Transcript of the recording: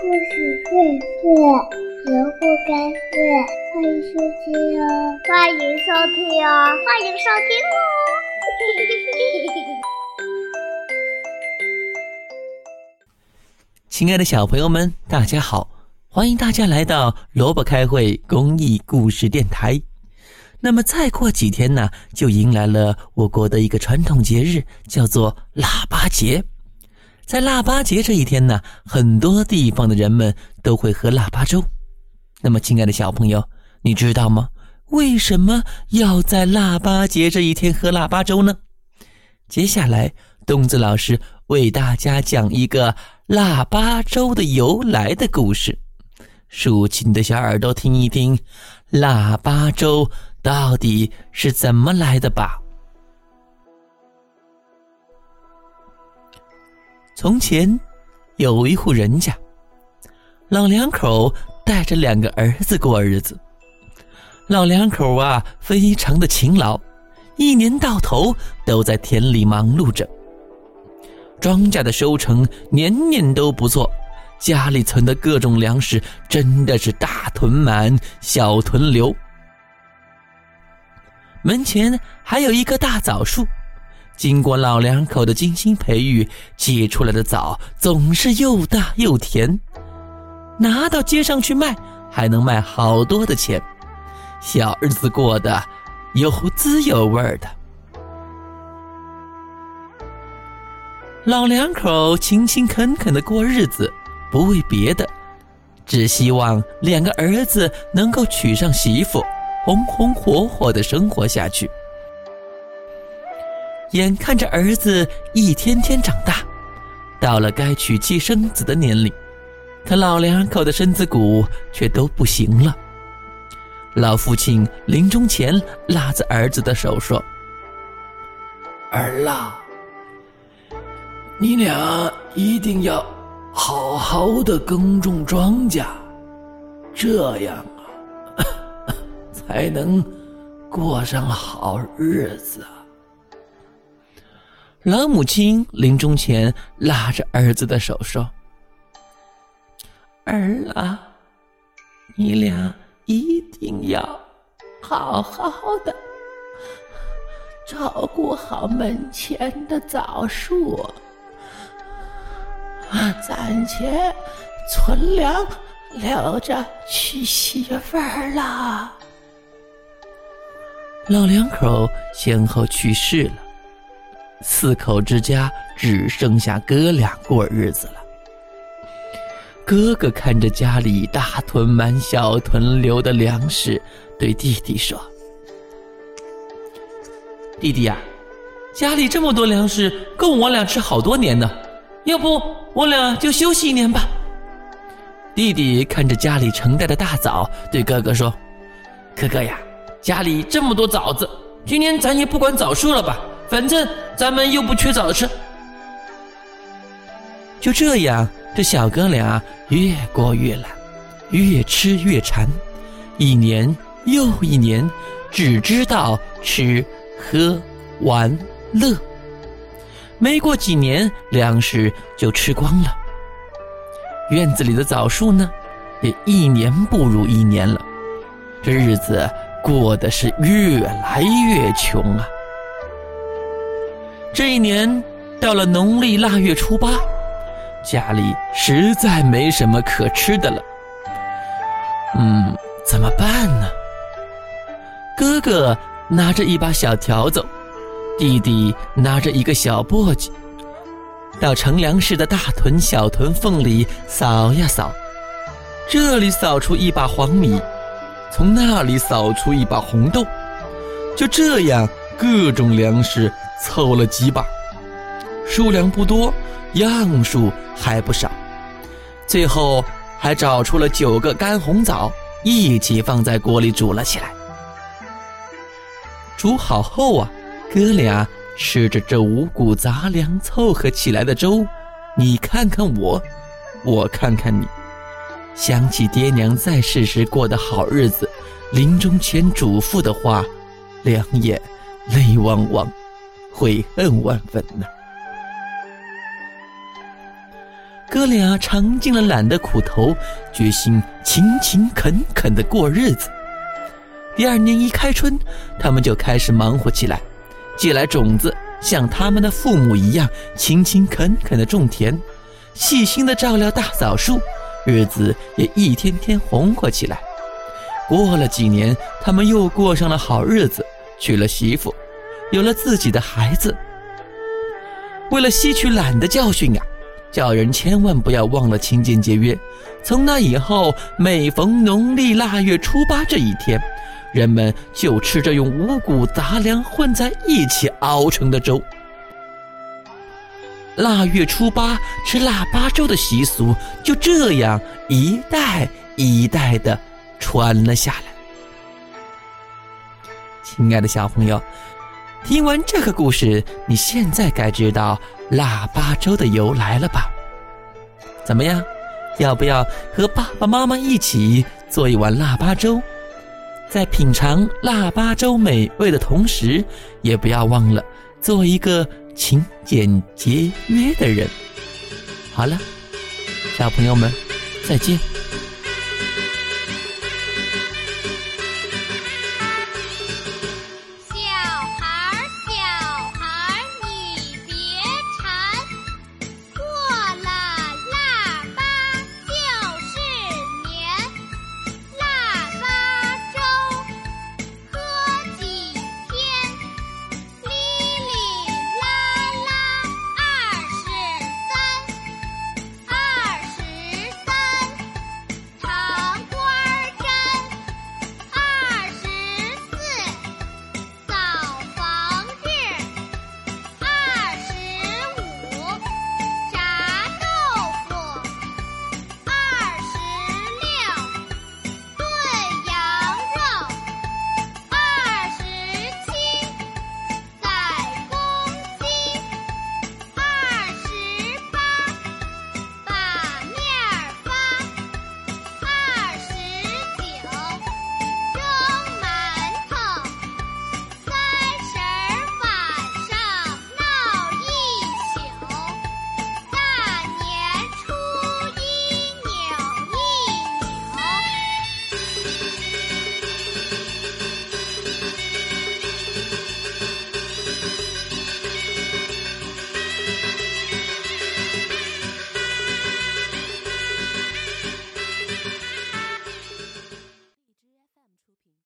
故事会睡，人不该睡。欢迎收听哦，欢迎收听哦，欢迎收听哦。亲爱的小朋友们，大家好！欢迎大家来到萝卜开会公益故事电台。那么再过几天呢，就迎来了我国的一个传统节日，叫做腊八节。在腊八节这一天呢，很多地方的人们都会喝腊八粥。那么，亲爱的小朋友，你知道吗？为什么要在腊八节这一天喝腊八粥呢？接下来，东子老师为大家讲一个腊八粥的由来的故事。竖起你的小耳朵听一听，腊八粥。到底是怎么来的吧？从前有一户人家，老两口带着两个儿子过日子。老两口啊，非常的勤劳，一年到头都在田里忙碌着。庄稼的收成年年都不错，家里存的各种粮食真的是大囤满，小囤留。门前还有一棵大枣树，经过老两口的精心培育，结出来的枣总是又大又甜，拿到街上去卖，还能卖好多的钱，小日子过得有滋有味的。老两口勤勤恳恳的过日子，不为别的，只希望两个儿子能够娶上媳妇。红红火火的生活下去。眼看着儿子一天天长大，到了该娶妻生子的年龄，可老两口的身子骨却都不行了。老父亲临终前拉着儿子的手说：“儿啊，你俩一定要好好的耕种庄稼，这样。”才能过上好日子。老母亲临终前拉着儿子的手说：“儿啊，你俩一定要好好的照顾好门前的枣树，暂且存粮留着娶媳妇儿了。”老两口先后去世了，四口之家只剩下哥俩过日子了。哥哥看着家里大囤满、小囤留的粮食，对弟弟说：“弟弟呀，家里这么多粮食，够我俩吃好多年呢。要不我俩就休息一年吧。”弟弟看着家里成袋的大枣，对哥哥说：“哥哥呀。”家里这么多枣子，今年咱也不管枣树了吧，反正咱们又不缺枣吃。就这样，这小哥俩越过越懒，越吃越馋，一年又一年，只知道吃喝玩乐。没过几年，粮食就吃光了，院子里的枣树呢，也一年不如一年了，这日子。过得是越来越穷啊！这一年到了农历腊月初八，家里实在没什么可吃的了。嗯，怎么办呢？哥哥拿着一把小笤帚，弟弟拿着一个小簸箕，到乘凉时的大屯、小屯缝里扫呀扫，这里扫出一把黄米。从那里扫出一把红豆，就这样各种粮食凑了几把，数量不多，样数还不少。最后还找出了九个干红枣，一起放在锅里煮了起来。煮好后啊，哥俩吃着这五谷杂粮凑合起来的粥，你看看我，我看看你。想起爹娘在世时过的好日子，临终前嘱咐的话，两眼泪汪汪，悔恨万分呐。哥俩尝尽了懒的苦头，决心勤勤恳恳的过日子。第二年一开春，他们就开始忙活起来，借来种子，像他们的父母一样勤勤恳恳的种田，细心的照料大枣树，日子也一天天红火起来。过了几年，他们又过上了好日子，娶了媳妇，有了自己的孩子。为了吸取懒的教训啊！叫人千万不要忘了勤俭节约。从那以后，每逢农历腊月初八这一天，人们就吃着用五谷杂粮混在一起熬成的粥。腊月初八吃腊八粥的习俗就这样一代一代的传了下来。亲爱的小朋友，听完这个故事，你现在该知道。腊八粥的由来了吧？怎么样？要不要和爸爸妈妈一起做一碗腊八粥？在品尝腊八粥美味的同时，也不要忘了做一个勤俭节约的人。好了，小朋友们，再见。